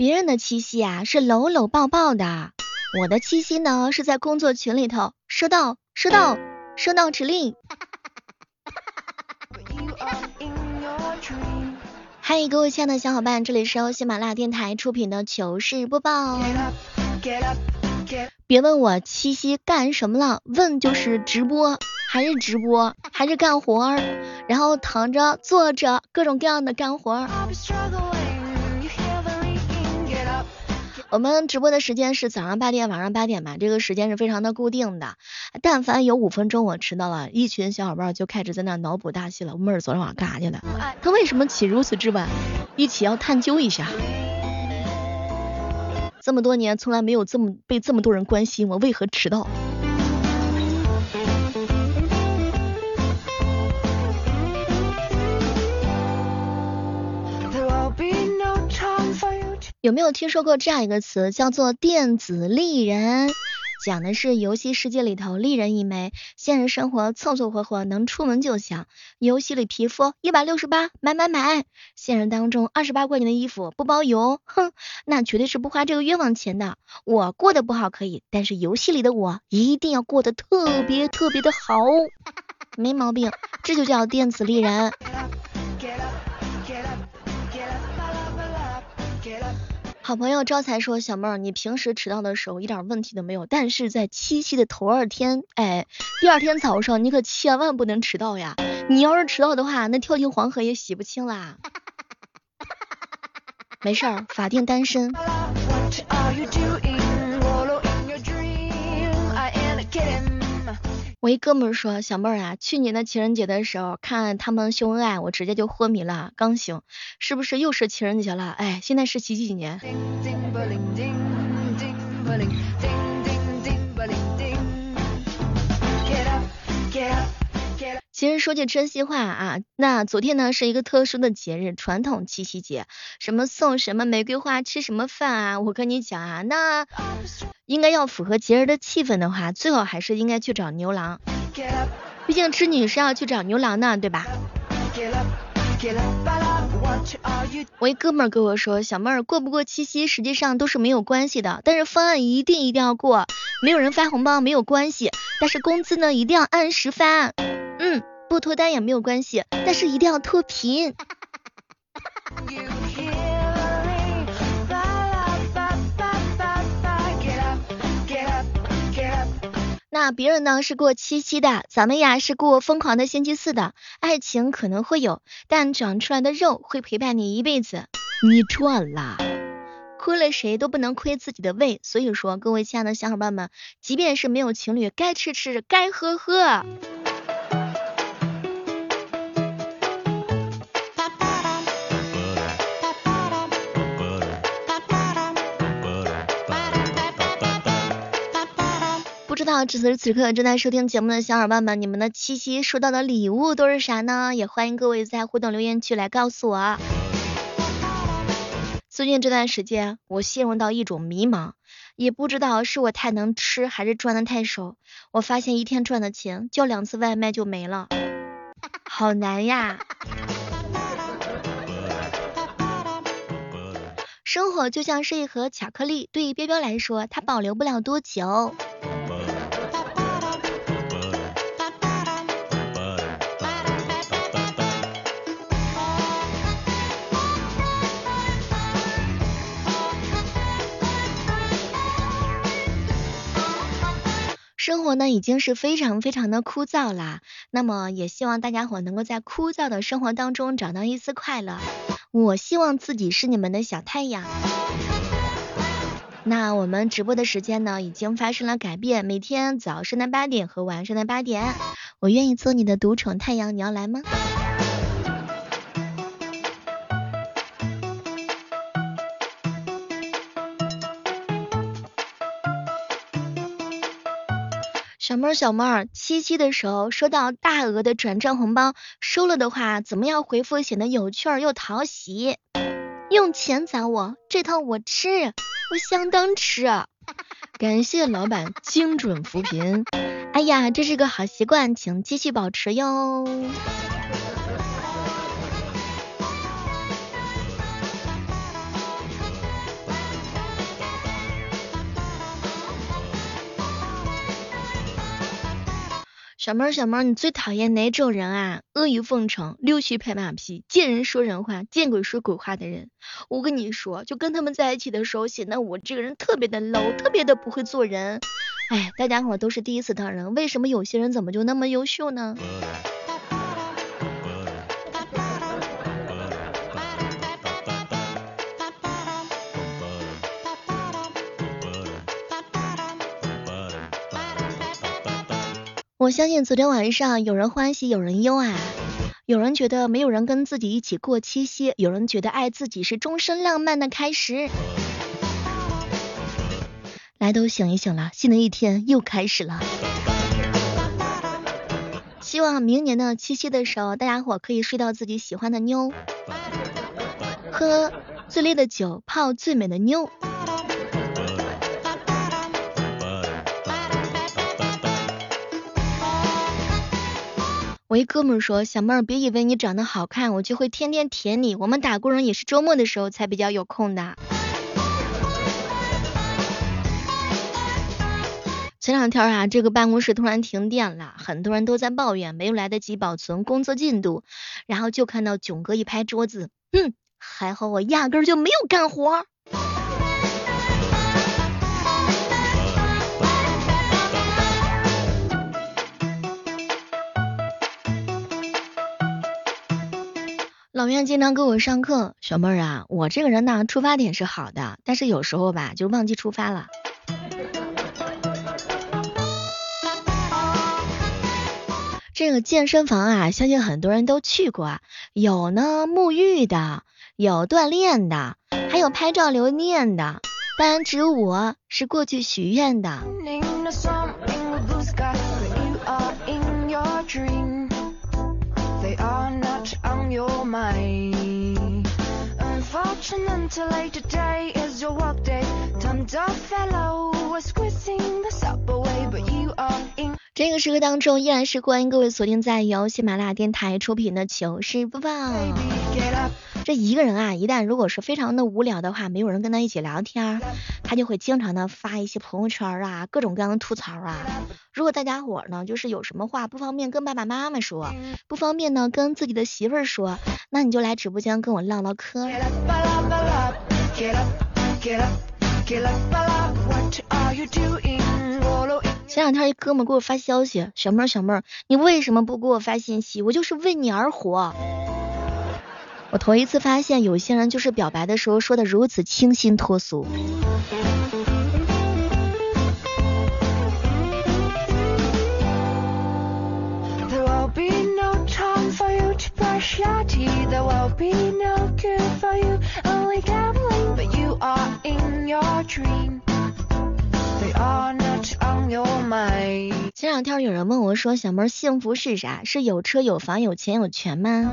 别人的七夕啊是搂搂抱抱的，我的七夕呢是在工作群里头收到收到收到指令。嗨，各位亲爱的小伙伴，这里是由喜马拉雅电台出品的糗事播报。别问我七夕干什么了，问就是直播，还是直播，还是干活儿，然后躺着坐着，各种各样的干活儿。我们直播的时间是早上八点，晚上八点吧，这个时间是非常的固定的。但凡有五分钟我迟到了，一群小伙伴就开始在那脑补大戏了。妹儿昨天晚上干啥去了？他为什么起如此之晚？一起要探究一下。这么多年从来没有这么被这么多人关心，我为何迟到？有没有听说过这样一个词，叫做电子丽人？讲的是游戏世界里头丽人一枚，现实生活凑凑合合，能出门就行。游戏里皮肤一百六十八，买买买！现实当中二十八块钱的衣服不包邮，哼，那绝对是不花这个冤枉钱的。我过得不好可以，但是游戏里的我一定要过得特别特别的好，没毛病，这就叫电子丽人。好朋友招财说：“小妹儿，你平时迟到的时候一点问题都没有，但是在七夕的头二天，哎，第二天早上你可千万不能迟到呀！你要是迟到的话，那跳进黄河也洗不清啦。没事儿，法定单身。”我一哥们说，小妹儿啊，去年的情人节的时候看他们秀恩爱，我直接就昏迷了，刚醒，是不是又是情人节了？哎，现在是几几年？其实说句真心话啊，那昨天呢是一个特殊的节日，传统七夕节，什么送什么玫瑰花，吃什么饭啊？我跟你讲啊，那应该要符合节日的气氛的话，最好还是应该去找牛郎，毕竟织女是要去找牛郎的，对吧？我一哥们儿跟我说，小妹儿过不过七夕实际上都是没有关系的，但是方案一定一定要过，没有人发红包没有关系，但是工资呢一定要按时发。嗯，不脱单也没有关系，但是一定要脱贫。那别人呢是过七夕的，咱们呀是过疯狂的星期四的。爱情可能会有，但长出来的肉会陪伴你一辈子。你赚啦，亏了谁都不能亏自己的胃。所以说，各位亲爱的小伙伴们，即便是没有情侣，该吃吃，该喝喝。知道此时此刻正在收听节目的小伙伴们，你们的七夕收到的礼物都是啥呢？也欢迎各位在互动留言区来告诉我。最近这段时间，我陷入到一种迷茫，也不知道是我太能吃，还是赚的太少。我发现一天赚的钱，叫两次外卖就没了，好难呀！生活就像是一盒巧克力，对于彪彪来说，它保留不了多久。生活呢已经是非常非常的枯燥啦，那么也希望大家伙能够在枯燥的生活当中找到一丝快乐。我希望自己是你们的小太阳。那我们直播的时间呢已经发生了改变，每天早上的八点和晚上的八点，我愿意做你的独宠太阳，你要来吗？小妹儿，小妹儿，七夕的时候收到大额的转账红包，收了的话怎么样回复显得有趣儿又讨喜？用钱砸我，这套我吃，我相当吃。感谢老板精准扶贫，哎呀，这是个好习惯，请继续保持哟。小猫小猫，你最讨厌哪种人啊？阿谀奉承、溜须拍马屁、见人说人话、见鬼说鬼话的人。我跟你说，就跟他们在一起的时候，显得我这个人特别的 low，特别的不会做人。哎，大家伙都是第一次当人，为什么有些人怎么就那么优秀呢？我相信昨天晚上有人欢喜有人忧啊，有人觉得没有人跟自己一起过七夕，有人觉得爱自己是终身浪漫的开始。来，都醒一醒了，新的一天又开始了。希望明年的七夕的时候，大家伙可以睡到自己喜欢的妞，喝最烈的酒，泡最美的妞。我一哥们说，小妹儿别以为你长得好看，我就会天天舔你。我们打工人也是周末的时候才比较有空的。前两天啊，这个办公室突然停电了，很多人都在抱怨，没有来得及保存工作进度，然后就看到囧哥一拍桌子，哼，还好我压根就没有干活。老袁经常给我上课，小妹儿啊，我这个人呢，出发点是好的，但是有时候吧，就忘记出发了。这个健身房啊，相信很多人都去过，有呢沐浴的，有锻炼的，还有拍照留念的，当然只有我是过去许愿的。这个时刻当中，依然是欢迎各位锁定在由喜马拉雅电台出品的糗事播报。这一个人啊，一旦如果是非常的无聊的话，没有人跟他一起聊天，他就会经常的发一些朋友圈啊，各种各样的吐槽啊。如果大家伙呢，就是有什么话不方便跟爸爸妈妈说，不方便呢跟自己的媳妇儿说，那你就来直播间跟我唠唠嗑。前两天一哥们给我发消息，小妹儿小妹儿，你为什么不给我发信息？我就是为你而活。我头一次发现有些人就是表白的时候说的如此清新脱俗。前两天有人问我说，小妹儿幸福是啥？是有车有房有钱有权吗？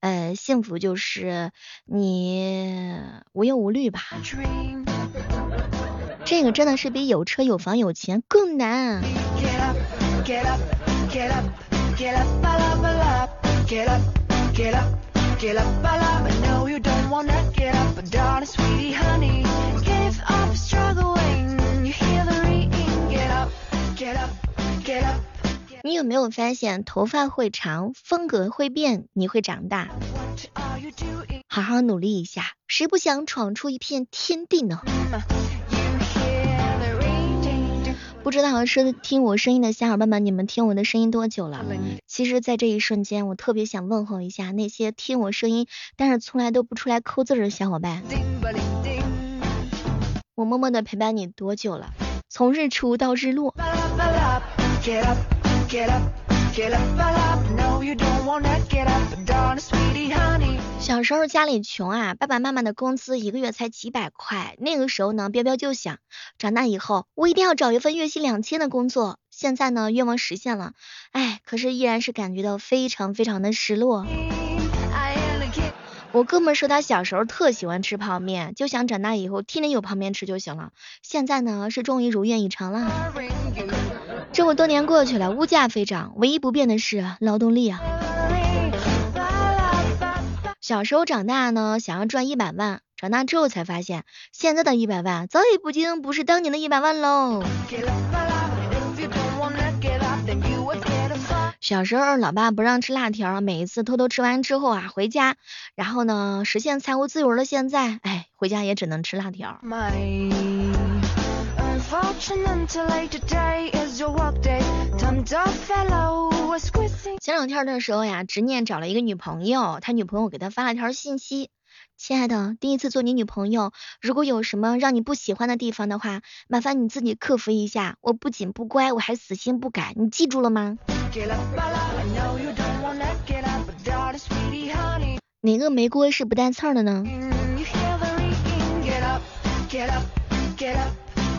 呃，幸福就是你无忧无虑吧。这个真的是比有车有房有钱更难。有没有发现，头发会长，风格会变，你会长大。好好努力一下，谁不想闯出一片天地呢？不知道是听我声音的小伙伴们，你们听我的声音多久了？其实，在这一瞬间，我特别想问候一下那些听我声音，但是从来都不出来扣字的小伙伴。我默默的陪伴你多久了？从日出到日落。小时候家里穷啊，爸爸妈妈的工资一个月才几百块。那个时候呢，彪彪就想，长大以后我一定要找一份月薪两千的工作。现在呢，愿望实现了，哎，可是依然是感觉到非常非常的失落。我哥们说他小时候特喜欢吃泡面，就想长大以后天天有泡面吃就行了。现在呢，是终于如愿以偿了。这么多年过去了，物价飞涨，唯一不变的是劳动力啊。小时候长大呢，想要赚一百万，长大之后才发现，现在的一百万早已不经不是当年的一百万喽。小时候老爸不让吃辣条，每一次偷偷吃完之后啊，回家，然后呢实现财务自由了。现在，哎，回家也只能吃辣条。前两天的时候呀，执念找了一个女朋友，他女朋友给他发了条信息。亲爱的，第一次做你女朋友，如果有什么让你不喜欢的地方的话，麻烦你自己克服一下。我不仅不乖，我还死心不改，你记住了吗？哪个玫瑰是不带刺儿的呢？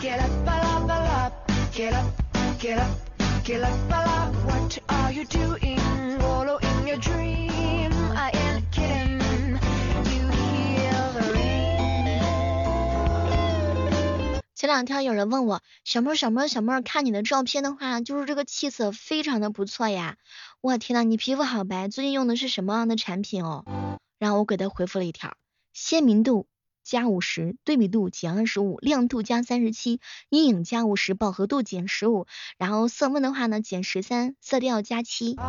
前两天有人问我，小妹儿小妹儿小妹儿，看你的照片的话，就是这个气色非常的不错呀。我天呐，你皮肤好白，最近用的是什么样的产品哦？然后我给他回复了一条：鲜明度加五十，对比度减二十五，亮度加三十七，阴影加五十，饱和度减十五，然后色温的话呢减十三，色调加七。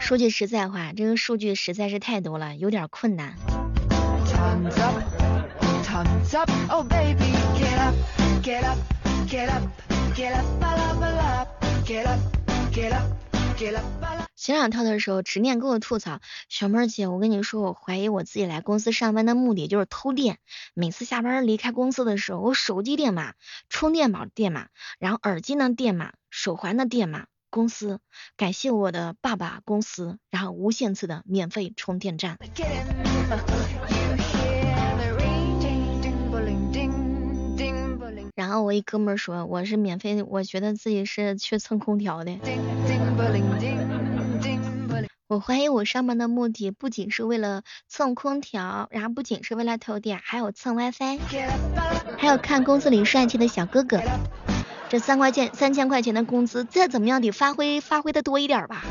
说句实在话，这个数据实在是太多了，有点困难。前两天的时候，执念跟我吐槽，小妹儿姐，我跟你说，我怀疑我自己来公司上班的目的就是偷电。每次下班离开公司的时候，我手机电码、充电宝电码，然后耳机呢电码、手环的电码。公司感谢我的爸爸公司，然后无限次的免费充电站。后我一哥们说我是免费，我觉得自己是去蹭空调的。我怀疑我上班的目的不仅是为了蹭空调，然后不仅是为了偷电，还有蹭 WiFi，还有看公司里帅气的小哥哥。这三块钱三千块钱的工资，再怎么样得发挥发挥的多一点吧。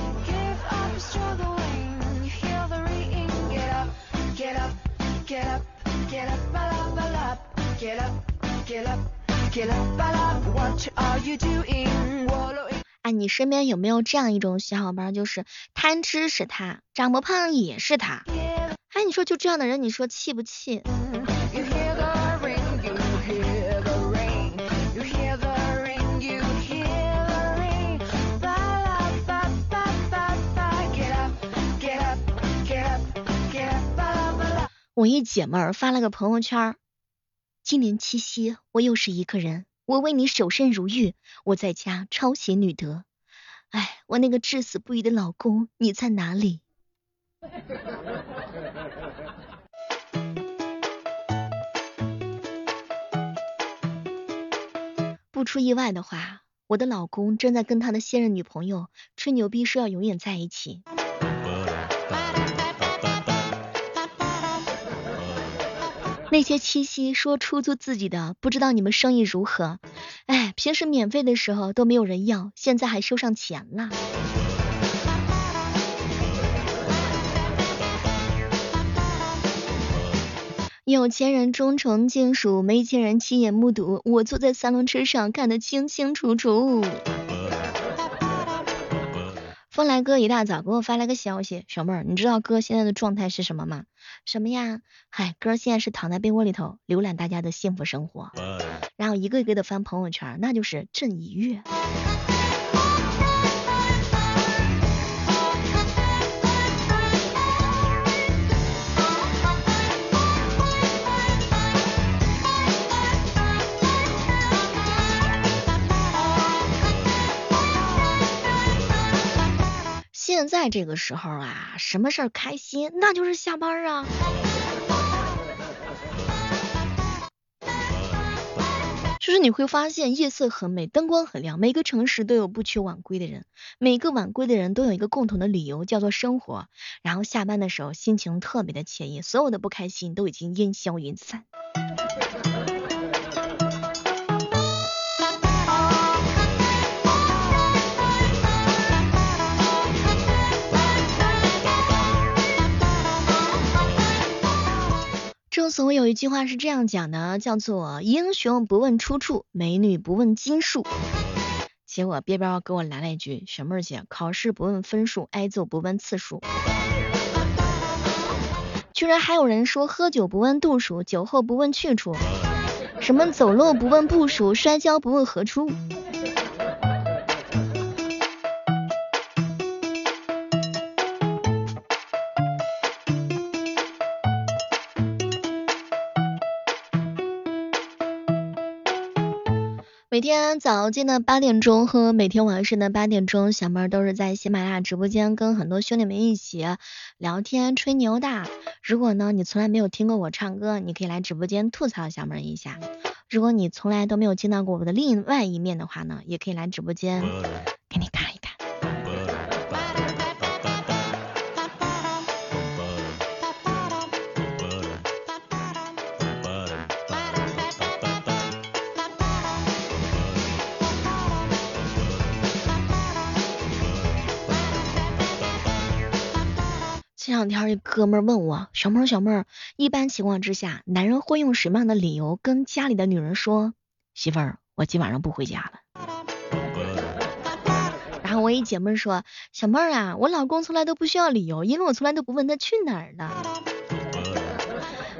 哎，你身边有没有这样一种小伙伴，就是贪吃是他，长不胖也是他？哎，你说就这样的人，你说气不气？我一姐们儿发了个朋友圈，今年七夕我又是一个人，我为你守身如玉，我在家抄写女德。哎，我那个至死不渝的老公你在哪里？不出意外的话，我的老公正在跟他的现任女朋友吹牛逼，说要永远在一起。那些七夕说出租自己的，不知道你们生意如何？哎，平时免费的时候都没有人要，现在还收上钱了。有钱人终成眷属，没钱人亲眼目睹。我坐在三轮车上看得清清楚楚。风来哥一大早给我发了个消息，小妹儿，你知道哥现在的状态是什么吗？什么呀？嗨，哥现在是躺在被窝里头浏览大家的幸福生活，然后一个一个的翻朋友圈，那就是朕已阅。现在这个时候啊，什么事儿开心，那就是下班啊。就是你会发现夜色很美，灯光很亮，每个城市都有不缺晚归的人，每个晚归的人都有一个共同的理由，叫做生活。然后下班的时候心情特别的惬意，所有的不开心都已经烟消云散。正所谓有一句话是这样讲的，叫做英雄不问出处，美女不问斤数。结果别边给我来了一句，小妹姐，考试不问分数，挨揍不问次数。居然还有人说喝酒不问度数，酒后不问去处。什么走路不问步数，摔跤不问何处。每天早间的八点钟和每天晚上的八点钟，小妹儿都是在喜马拉雅直播间跟很多兄弟们一起聊天吹牛的。如果呢你从来没有听过我唱歌，你可以来直播间吐槽小妹儿一下。如果你从来都没有见到过我的另外一面的话呢，也可以来直播间给你看两天一哥们问我，小妹儿小妹儿，一般情况之下，男人会用什么样的理由跟家里的女人说，媳妇儿，我今晚上不回家了？然后我一姐妹说，小妹儿啊，我老公从来都不需要理由，因为我从来都不问他去哪儿了。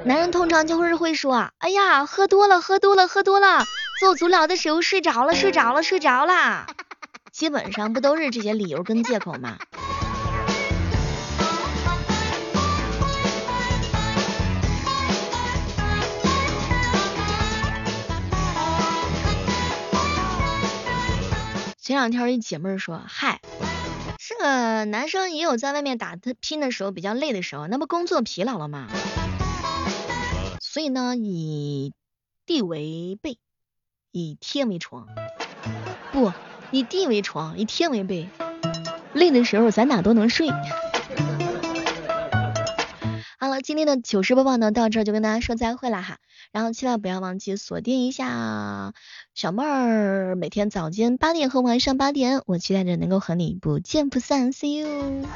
男人通常就会会说，哎呀，喝多了，喝多了，喝多了，做足疗的时候睡着了，睡着了，睡着了。基本上不都是这些理由跟借口吗？前两天一姐妹说，嗨，这个男生也有在外面打拼的时候比较累的时候，那不工作疲劳了吗？所以呢，以地为被，以天为床，不，以地为床，以天为被，累的时候咱哪都能睡。好了，今天的糗事播报呢，到这就跟大家说再会了哈。然后千万不要忘记锁定一下小妹儿每天早间八点和晚上八点，我期待着能够和你不见不散，See you。